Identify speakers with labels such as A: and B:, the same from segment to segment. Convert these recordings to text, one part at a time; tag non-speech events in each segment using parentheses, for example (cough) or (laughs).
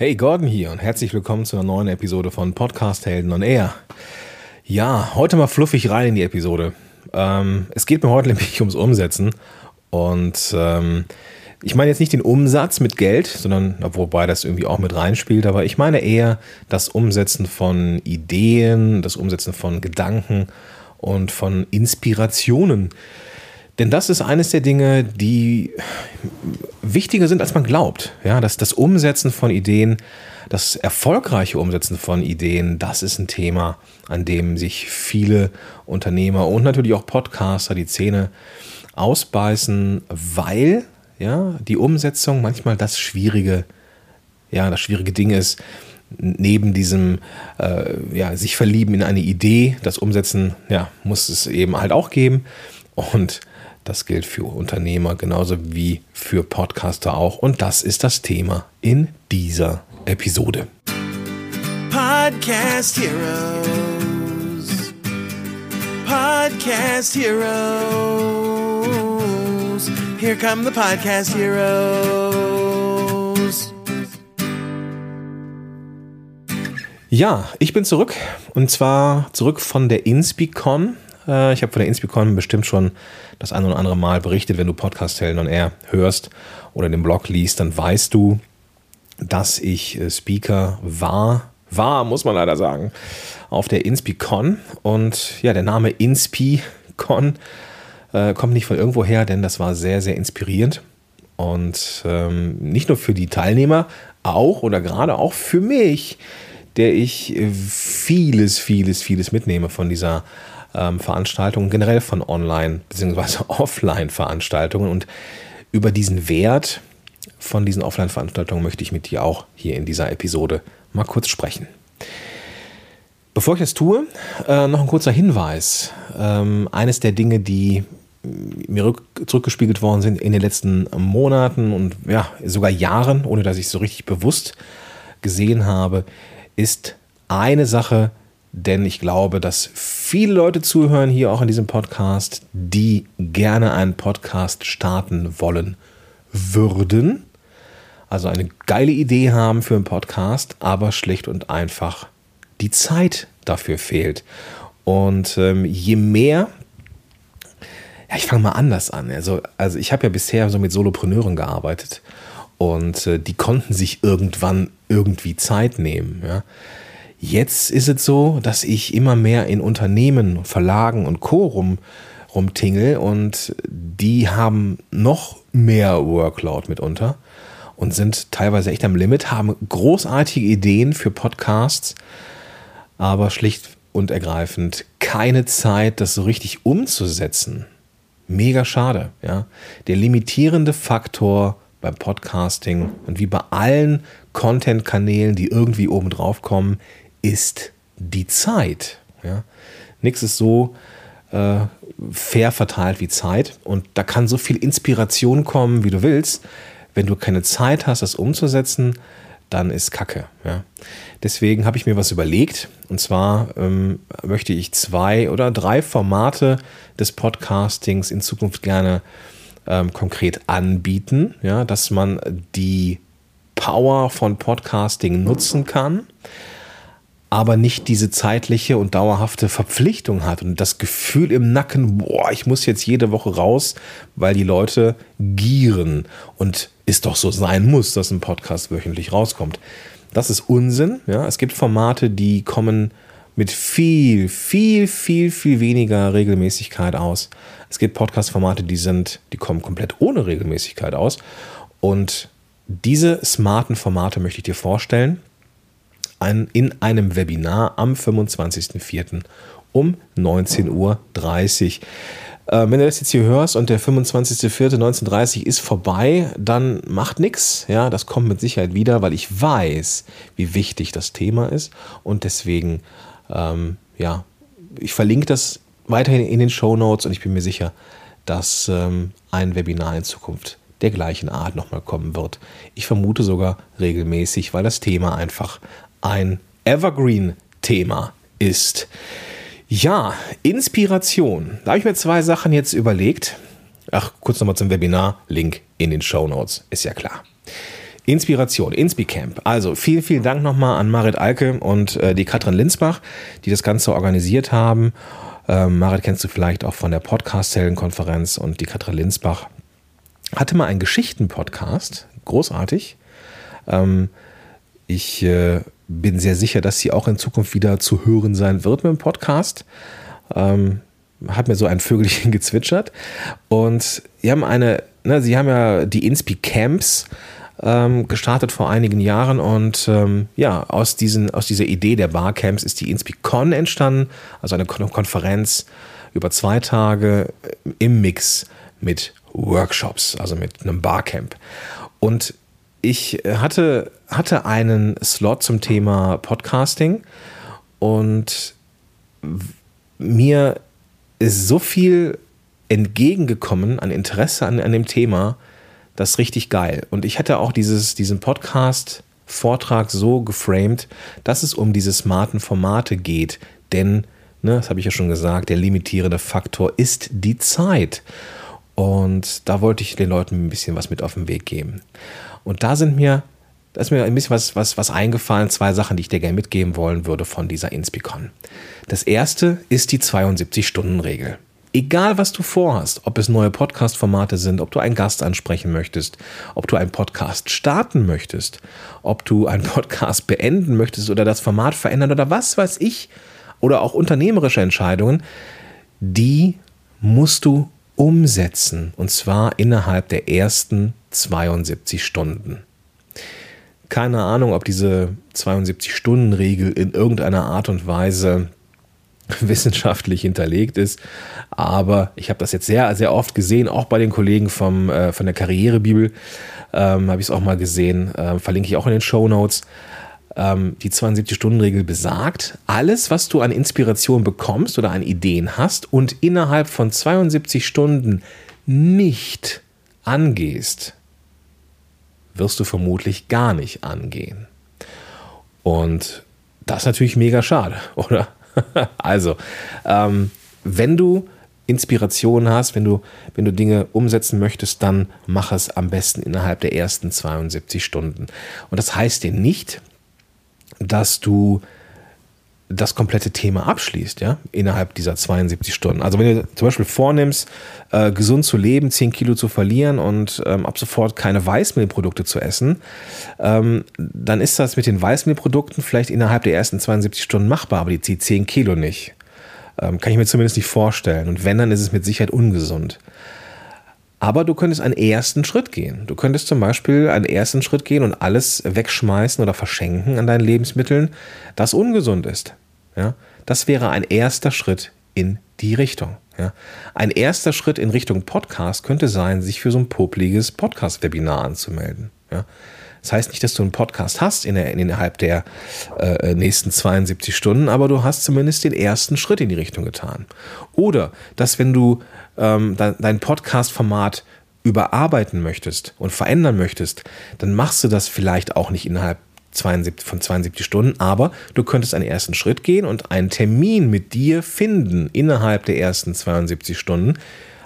A: Hey, Gordon hier und herzlich willkommen zu einer neuen Episode von Podcast Helden on Air. Ja, heute mal fluffig rein in die Episode. Ähm, es geht mir heute (laughs) nämlich ums Umsetzen und ähm, ich meine jetzt nicht den Umsatz mit Geld, sondern wobei das irgendwie auch mit reinspielt, aber ich meine eher das Umsetzen von Ideen, das Umsetzen von Gedanken und von Inspirationen. Denn das ist eines der Dinge, die wichtiger sind, als man glaubt. Ja, dass das Umsetzen von Ideen, das erfolgreiche Umsetzen von Ideen, das ist ein Thema, an dem sich viele Unternehmer und natürlich auch Podcaster die Zähne ausbeißen, weil ja, die Umsetzung manchmal das schwierige, ja, das schwierige Ding ist, neben diesem äh, ja, sich verlieben in eine Idee, das Umsetzen, ja, muss es eben halt auch geben. Und das gilt für Unternehmer genauso wie für Podcaster auch. Und das ist das Thema in dieser Episode. Podcast Heroes. Podcast Heroes. Here come the Podcast Heroes. Ja, ich bin zurück und zwar zurück von der InspiCon. Äh, ich habe von der InspiCon bestimmt schon das ein oder andere Mal berichtet. Wenn du Podcast Helden on Air hörst oder den Blog liest, dann weißt du, dass ich äh, Speaker war, war, muss man leider sagen, auf der InspiCon. Und ja, der Name InspiCon äh, kommt nicht von irgendwo her, denn das war sehr, sehr inspirierend. Und ähm, nicht nur für die Teilnehmer, auch oder gerade auch für mich, der ich äh, vieles, vieles, vieles mitnehme von dieser ähm, Veranstaltungen, generell von Online- bzw. (laughs) Offline-Veranstaltungen. Und über diesen Wert von diesen Offline-Veranstaltungen möchte ich mit dir auch hier in dieser Episode mal kurz sprechen. Bevor ich das tue, äh, noch ein kurzer Hinweis. Ähm, eines der Dinge, die mir zurückgespiegelt worden sind in den letzten Monaten und ja, sogar Jahren, ohne dass ich es so richtig bewusst gesehen habe, ist eine Sache, denn ich glaube, dass viele Leute zuhören hier auch in diesem Podcast, die gerne einen Podcast starten wollen würden. Also eine geile Idee haben für einen Podcast, aber schlicht und einfach die Zeit dafür fehlt. Und ähm, je mehr, ja, ich fange mal anders an. Also, also ich habe ja bisher so mit Solopreneuren gearbeitet und äh, die konnten sich irgendwann irgendwie Zeit nehmen. Ja. Jetzt ist es so, dass ich immer mehr in Unternehmen, Verlagen und Co. rum, rumtingel und die haben noch mehr Workload mitunter und sind teilweise echt am Limit, haben großartige Ideen für Podcasts, aber schlicht und ergreifend keine Zeit, das so richtig umzusetzen. Mega schade, ja. Der limitierende Faktor beim Podcasting und wie bei allen Content-Kanälen, die irgendwie oben drauf kommen, ist die Zeit. Ja? Nichts ist so äh, fair verteilt wie Zeit. Und da kann so viel Inspiration kommen, wie du willst. Wenn du keine Zeit hast, das umzusetzen, dann ist Kacke. Ja? Deswegen habe ich mir was überlegt. Und zwar ähm, möchte ich zwei oder drei Formate des Podcastings in Zukunft gerne ähm, konkret anbieten, ja? dass man die Power von Podcasting nutzen kann aber nicht diese zeitliche und dauerhafte Verpflichtung hat und das Gefühl im Nacken, boah, ich muss jetzt jede Woche raus, weil die Leute gieren und es doch so sein muss, dass ein Podcast wöchentlich rauskommt. Das ist Unsinn. Ja? Es gibt Formate, die kommen mit viel, viel, viel, viel weniger Regelmäßigkeit aus. Es gibt Podcast-Formate, die sind, die kommen komplett ohne Regelmäßigkeit aus. Und diese smarten Formate möchte ich dir vorstellen ein, in einem Webinar am 25.04. um 19.30 Uhr. Äh, wenn du das jetzt hier hörst und der 25.04.1930 ist vorbei, dann macht nichts. Ja, das kommt mit Sicherheit wieder, weil ich weiß, wie wichtig das Thema ist. Und deswegen, ähm, ja, ich verlinke das weiterhin in den Show Notes und ich bin mir sicher, dass ähm, ein Webinar in Zukunft der gleichen Art nochmal kommen wird. Ich vermute sogar regelmäßig, weil das Thema einfach ein Evergreen-Thema ist. Ja, Inspiration. Da habe ich mir zwei Sachen jetzt überlegt. Ach, kurz nochmal zum Webinar. Link in den Show Notes, ist ja klar. Inspiration, Inspicamp. Also vielen, vielen Dank nochmal an Marit Alke und äh, die Katrin Linsbach, die das Ganze organisiert haben. Ähm, Marit kennst du vielleicht auch von der Podcast-Helden-Konferenz und die Katrin Linsbach hatte mal einen Geschichten-Podcast, großartig. Ähm, ich äh, bin sehr sicher, dass sie auch in Zukunft wieder zu hören sein wird mit dem Podcast. Ähm, hat mir so ein Vögelchen (laughs) gezwitschert. Und sie haben eine, ne, sie haben ja die Inspi Camps ähm, gestartet vor einigen Jahren und ähm, ja, aus, diesen, aus dieser Idee der Barcamps ist die InspiCon entstanden, also eine Konferenz über zwei Tage im Mix mit Workshops, also mit einem Barcamp. Und ich hatte, hatte einen Slot zum Thema Podcasting und mir ist so viel entgegengekommen an Interesse an, an dem Thema, das ist richtig geil. Und ich hätte auch dieses, diesen Podcast-Vortrag so geframed, dass es um diese smarten Formate geht. Denn, ne, das habe ich ja schon gesagt, der limitierende Faktor ist die Zeit. Und da wollte ich den Leuten ein bisschen was mit auf den Weg geben. Und da sind mir, da ist mir ein bisschen was, was, was eingefallen, zwei Sachen, die ich dir gerne mitgeben wollen würde von dieser Inspicon. Das erste ist die 72-Stunden-Regel. Egal, was du vorhast, ob es neue Podcast-Formate sind, ob du einen Gast ansprechen möchtest, ob du einen Podcast starten möchtest, ob du einen Podcast beenden möchtest oder das Format verändern oder was weiß ich, oder auch unternehmerische Entscheidungen, die musst du umsetzen und zwar innerhalb der ersten 72 Stunden. Keine Ahnung, ob diese 72-Stunden-Regel in irgendeiner Art und Weise (laughs) wissenschaftlich hinterlegt ist. Aber ich habe das jetzt sehr, sehr oft gesehen, auch bei den Kollegen vom, äh, von der Karrierebibel ähm, habe ich es auch mal gesehen. Äh, verlinke ich auch in den Show Notes. Ähm, die 72-Stunden-Regel besagt, alles, was du an Inspiration bekommst oder an Ideen hast und innerhalb von 72 Stunden nicht angehst, wirst du vermutlich gar nicht angehen. Und das ist natürlich mega schade, (laughs) oder? also, ähm, wenn du Inspiration hast, wenn du, wenn du Dinge umsetzen möchtest, dann mach es am besten innerhalb der ersten 72 Stunden. Und das heißt dir nicht, dass du das komplette Thema abschließt, ja, innerhalb dieser 72 Stunden. Also wenn du zum Beispiel vornimmst, äh, gesund zu leben, 10 Kilo zu verlieren und ähm, ab sofort keine Weißmehlprodukte zu essen, ähm, dann ist das mit den Weißmehlprodukten vielleicht innerhalb der ersten 72 Stunden machbar, aber die zieht 10 Kilo nicht. Ähm, kann ich mir zumindest nicht vorstellen. Und wenn, dann ist es mit Sicherheit ungesund. Aber du könntest einen ersten Schritt gehen. Du könntest zum Beispiel einen ersten Schritt gehen und alles wegschmeißen oder verschenken an deinen Lebensmitteln, das ungesund ist. Ja? Das wäre ein erster Schritt in die Richtung. Ja? Ein erster Schritt in Richtung Podcast könnte sein, sich für so ein popliges Podcast-Webinar anzumelden. Ja? Das heißt nicht, dass du einen Podcast hast in der, innerhalb der äh, nächsten 72 Stunden, aber du hast zumindest den ersten Schritt in die Richtung getan. Oder dass wenn du ähm, dein, dein Podcast-Format überarbeiten möchtest und verändern möchtest, dann machst du das vielleicht auch nicht innerhalb 72, von 72 Stunden, aber du könntest einen ersten Schritt gehen und einen Termin mit dir finden innerhalb der ersten 72 Stunden.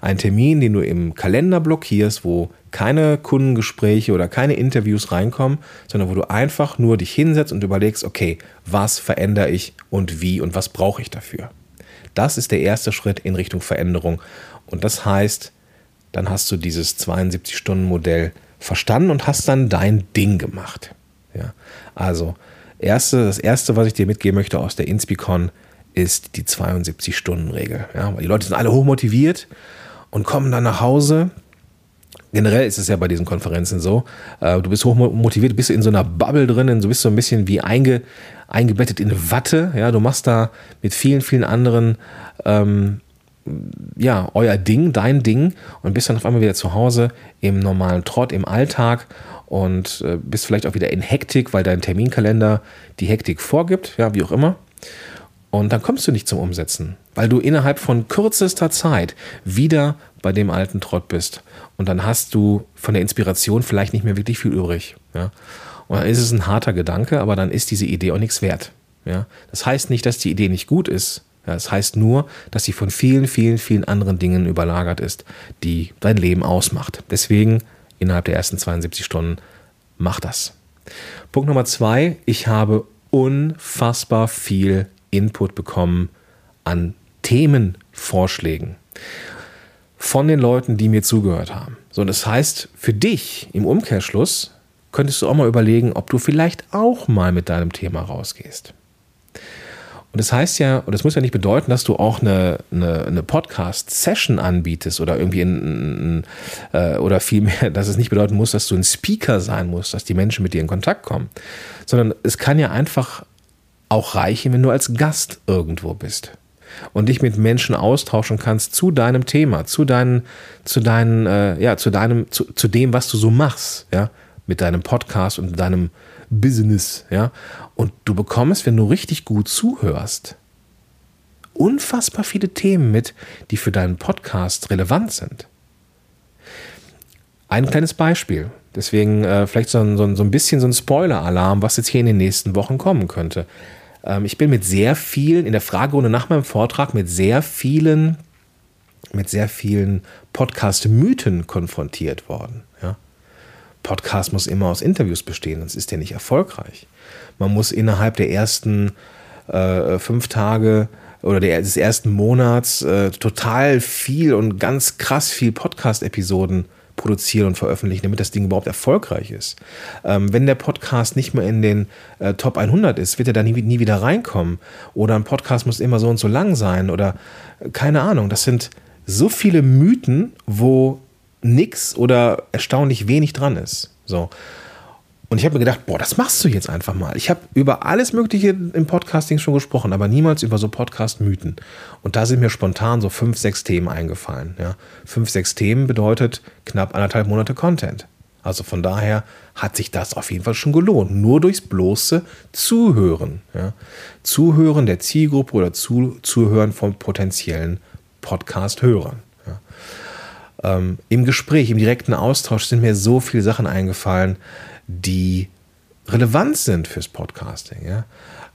A: Einen Termin, den du im Kalender blockierst, wo keine Kundengespräche oder keine Interviews reinkommen, sondern wo du einfach nur dich hinsetzt und überlegst, okay, was verändere ich und wie und was brauche ich dafür. Das ist der erste Schritt in Richtung Veränderung. Und das heißt, dann hast du dieses 72-Stunden-Modell verstanden und hast dann dein Ding gemacht. Ja, also erste, das erste, was ich dir mitgeben möchte aus der Inspicon, ist die 72-Stunden-Regel. Ja, weil die Leute sind alle hochmotiviert und kommen dann nach Hause. Generell ist es ja bei diesen Konferenzen so, äh, du bist hochmotiviert, bist in so einer Bubble drin, du bist so ein bisschen wie einge, eingebettet in Watte. Ja, du machst da mit vielen, vielen anderen ähm, ja, euer Ding, dein Ding und bist dann auf einmal wieder zu Hause im normalen Trott, im Alltag und äh, bist vielleicht auch wieder in Hektik, weil dein Terminkalender die Hektik vorgibt, ja, wie auch immer. Und dann kommst du nicht zum Umsetzen, weil du innerhalb von kürzester Zeit wieder bei dem alten Trott bist. Und dann hast du von der Inspiration vielleicht nicht mehr wirklich viel übrig. Ja? Und dann ist es ein harter Gedanke, aber dann ist diese Idee auch nichts wert. Ja? Das heißt nicht, dass die Idee nicht gut ist. Ja, das heißt nur, dass sie von vielen, vielen, vielen anderen Dingen überlagert ist, die dein Leben ausmacht. Deswegen innerhalb der ersten 72 Stunden mach das. Punkt Nummer zwei, ich habe unfassbar viel Input bekommen an Themenvorschlägen von den Leuten, die mir zugehört haben. So, das heißt, für dich im Umkehrschluss könntest du auch mal überlegen, ob du vielleicht auch mal mit deinem Thema rausgehst. Und das heißt ja, und das muss ja nicht bedeuten, dass du auch eine, eine, eine Podcast-Session anbietest oder irgendwie ein, äh, oder vielmehr, dass es nicht bedeuten muss, dass du ein Speaker sein musst, dass die Menschen mit dir in Kontakt kommen, sondern es kann ja einfach auch reichen, wenn du als Gast irgendwo bist und dich mit Menschen austauschen kannst zu deinem Thema, zu deinen, zu deinen, äh, ja, zu deinem, zu, zu dem, was du so machst, ja, mit deinem Podcast und deinem Business, ja. Und du bekommst, wenn du richtig gut zuhörst, unfassbar viele Themen mit, die für deinen Podcast relevant sind. Ein kleines Beispiel. Deswegen äh, vielleicht so ein, so, ein, so ein bisschen so ein Spoiler-Alarm, was jetzt hier in den nächsten Wochen kommen könnte. Ähm, ich bin mit sehr vielen, in der Fragerunde nach meinem Vortrag, mit sehr vielen, mit sehr vielen Podcast-Mythen konfrontiert worden. Ja? Podcast muss immer aus Interviews bestehen, sonst ist der nicht erfolgreich. Man muss innerhalb der ersten äh, fünf Tage oder der, des ersten Monats äh, total viel und ganz krass viel Podcast-Episoden produzieren und veröffentlichen, damit das Ding überhaupt erfolgreich ist. Ähm, wenn der Podcast nicht mehr in den äh, Top 100 ist, wird er da nie, nie wieder reinkommen. Oder ein Podcast muss immer so und so lang sein oder äh, keine Ahnung. Das sind so viele Mythen, wo nichts oder erstaunlich wenig dran ist. So. Und ich habe mir gedacht, boah, das machst du jetzt einfach mal. Ich habe über alles Mögliche im Podcasting schon gesprochen, aber niemals über so Podcast-Mythen. Und da sind mir spontan so fünf, sechs Themen eingefallen. Ja. Fünf, sechs Themen bedeutet knapp anderthalb Monate Content. Also von daher hat sich das auf jeden Fall schon gelohnt. Nur durchs bloße Zuhören. Ja. Zuhören der Zielgruppe oder zu, Zuhören von potenziellen Podcast-Hörern. Ja. Ähm, Im Gespräch, im direkten Austausch sind mir so viele Sachen eingefallen die relevant sind fürs Podcasting. Ja?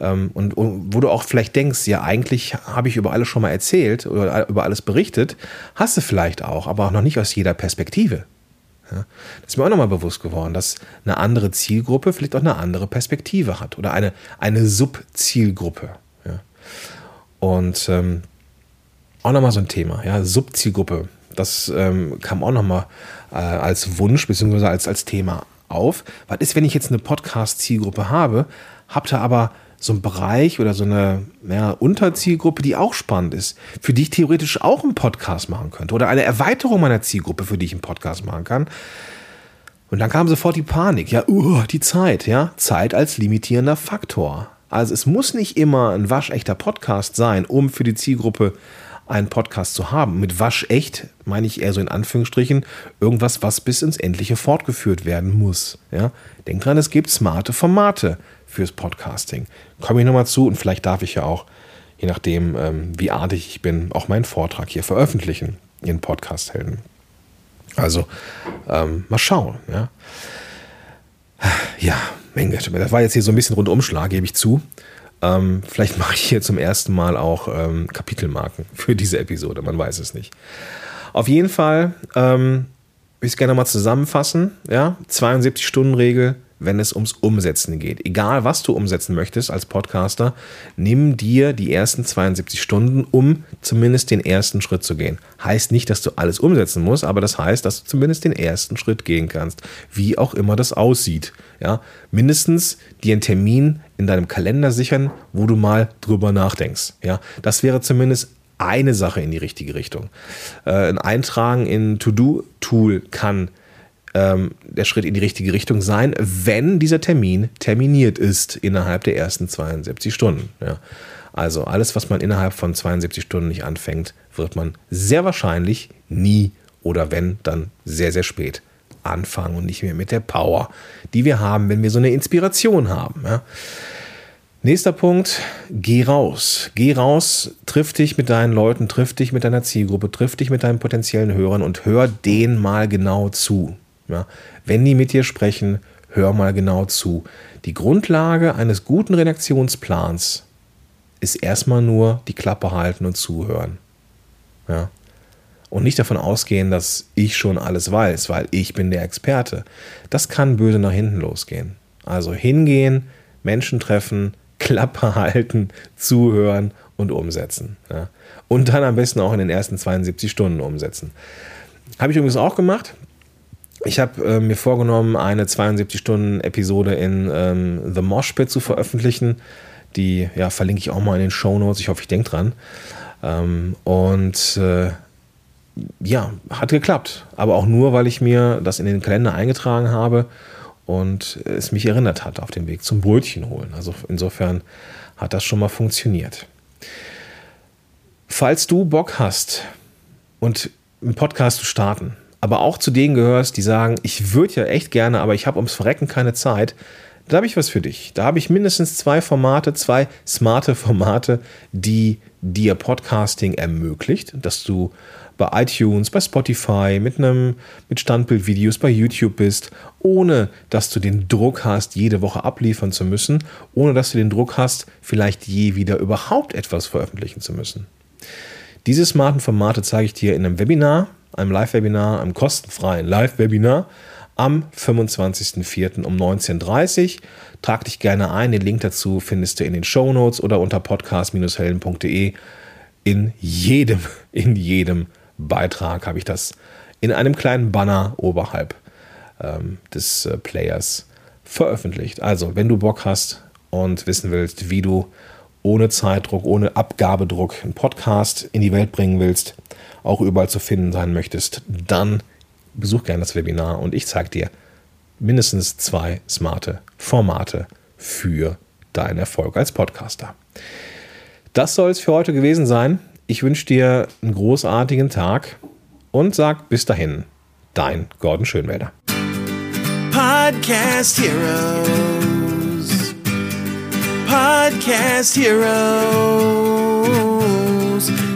A: Ähm, und, wo du auch vielleicht denkst, ja, eigentlich habe ich über alles schon mal erzählt oder über alles berichtet, hast du vielleicht auch, aber auch noch nicht aus jeder Perspektive. Das ist mir auch nochmal bewusst geworden, dass eine andere Zielgruppe vielleicht auch eine andere Perspektive hat oder eine, eine Subzielgruppe. Ja? Und ähm, auch nochmal so ein Thema, ja, Subzielgruppe. Das ähm, kam auch nochmal äh, als Wunsch bzw. Als, als Thema auf. Was ist, wenn ich jetzt eine Podcast-Zielgruppe habe, habt ihr aber so einen Bereich oder so eine ja, Unterzielgruppe, die auch spannend ist, für die ich theoretisch auch einen Podcast machen könnte oder eine Erweiterung meiner Zielgruppe, für die ich einen Podcast machen kann. Und dann kam sofort die Panik, ja, uh, die Zeit, ja, Zeit als limitierender Faktor. Also es muss nicht immer ein waschechter Podcast sein, um für die Zielgruppe einen Podcast zu haben. Mit waschecht meine ich eher so in Anführungsstrichen irgendwas, was bis ins Endliche fortgeführt werden muss. Ja? Denk dran, es gibt smarte Formate fürs Podcasting. Komme ich nochmal zu und vielleicht darf ich ja auch, je nachdem, ähm, wie artig ich bin, auch meinen Vortrag hier veröffentlichen in Podcast-Helden. Also ähm, mal schauen. Ja, ja mein Gott, das war jetzt hier so ein bisschen Rundumschlag, gebe ich zu. Ähm, vielleicht mache ich hier zum ersten Mal auch ähm, Kapitelmarken für diese Episode, man weiß es nicht. Auf jeden Fall ähm, will ich es gerne mal zusammenfassen. Ja? 72-Stunden-Regel, wenn es ums Umsetzen geht. Egal, was du umsetzen möchtest als Podcaster, nimm dir die ersten 72 Stunden, um zumindest den ersten Schritt zu gehen. Heißt nicht, dass du alles umsetzen musst, aber das heißt, dass du zumindest den ersten Schritt gehen kannst, wie auch immer das aussieht. Ja, mindestens dir einen Termin in deinem Kalender sichern, wo du mal drüber nachdenkst. Ja, das wäre zumindest eine Sache in die richtige Richtung. Äh, ein Eintragen in To-Do-Tool kann ähm, der Schritt in die richtige Richtung sein, wenn dieser Termin terminiert ist innerhalb der ersten 72 Stunden. Ja. Also alles, was man innerhalb von 72 Stunden nicht anfängt, wird man sehr wahrscheinlich nie oder wenn, dann sehr, sehr spät anfangen und nicht mehr mit der Power, die wir haben, wenn wir so eine Inspiration haben. Ja. Nächster Punkt, geh raus. Geh raus, triff dich mit deinen Leuten, triff dich mit deiner Zielgruppe, triff dich mit deinen potenziellen Hörern und hör denen mal genau zu. Ja. Wenn die mit dir sprechen, hör mal genau zu. Die Grundlage eines guten Redaktionsplans ist erstmal nur die Klappe halten und zuhören. Ja. und nicht davon ausgehen, dass ich schon alles weiß, weil ich bin der Experte. Das kann böse nach hinten losgehen. Also hingehen, Menschen treffen, (laughs) Klappe halten, zuhören und umsetzen. Ja. Und dann am besten auch in den ersten 72 Stunden umsetzen. Habe ich übrigens auch gemacht. Ich habe äh, mir vorgenommen, eine 72-Stunden-Episode in ähm, The Mosh Pit zu veröffentlichen. Die ja, verlinke ich auch mal in den Show Notes. Ich hoffe, ich denke dran. Ähm, und äh, ja, hat geklappt. Aber auch nur, weil ich mir das in den Kalender eingetragen habe und es mich erinnert hat auf dem Weg zum Brötchen holen. Also insofern hat das schon mal funktioniert. Falls du Bock hast und einen Podcast zu starten, aber auch zu denen gehörst, die sagen, ich würde ja echt gerne, aber ich habe ums Verrecken keine Zeit, da habe ich was für dich. Da habe ich mindestens zwei Formate, zwei smarte (laughs) Formate, die dir Podcasting ermöglicht, dass du bei iTunes, bei Spotify, mit einem mit Standbildvideos bei YouTube bist, ohne dass du den Druck hast, jede Woche abliefern zu müssen, ohne dass du den Druck hast, vielleicht je wieder überhaupt etwas veröffentlichen zu müssen. Diese smarten Formate zeige ich dir in einem Webinar, einem Live-Webinar, einem kostenfreien Live-Webinar am 25.04. um 19.30 Uhr. Trag dich gerne ein. Den Link dazu findest du in den Show Notes oder unter podcast-helden.de. In jedem, (laughs) in jedem Beitrag habe ich das in einem kleinen Banner oberhalb ähm, des äh, Players veröffentlicht. Also, wenn du Bock hast und wissen willst, wie du ohne Zeitdruck, ohne Abgabedruck einen Podcast in die Welt bringen willst, auch überall zu finden sein möchtest, dann besuch gerne das Webinar und ich zeige dir mindestens zwei smarte Formate für deinen Erfolg als Podcaster. Das soll es für heute gewesen sein. Ich wünsche dir einen großartigen Tag und sag bis dahin, dein Gordon Schönwälder. Podcast Heroes. Podcast Heroes.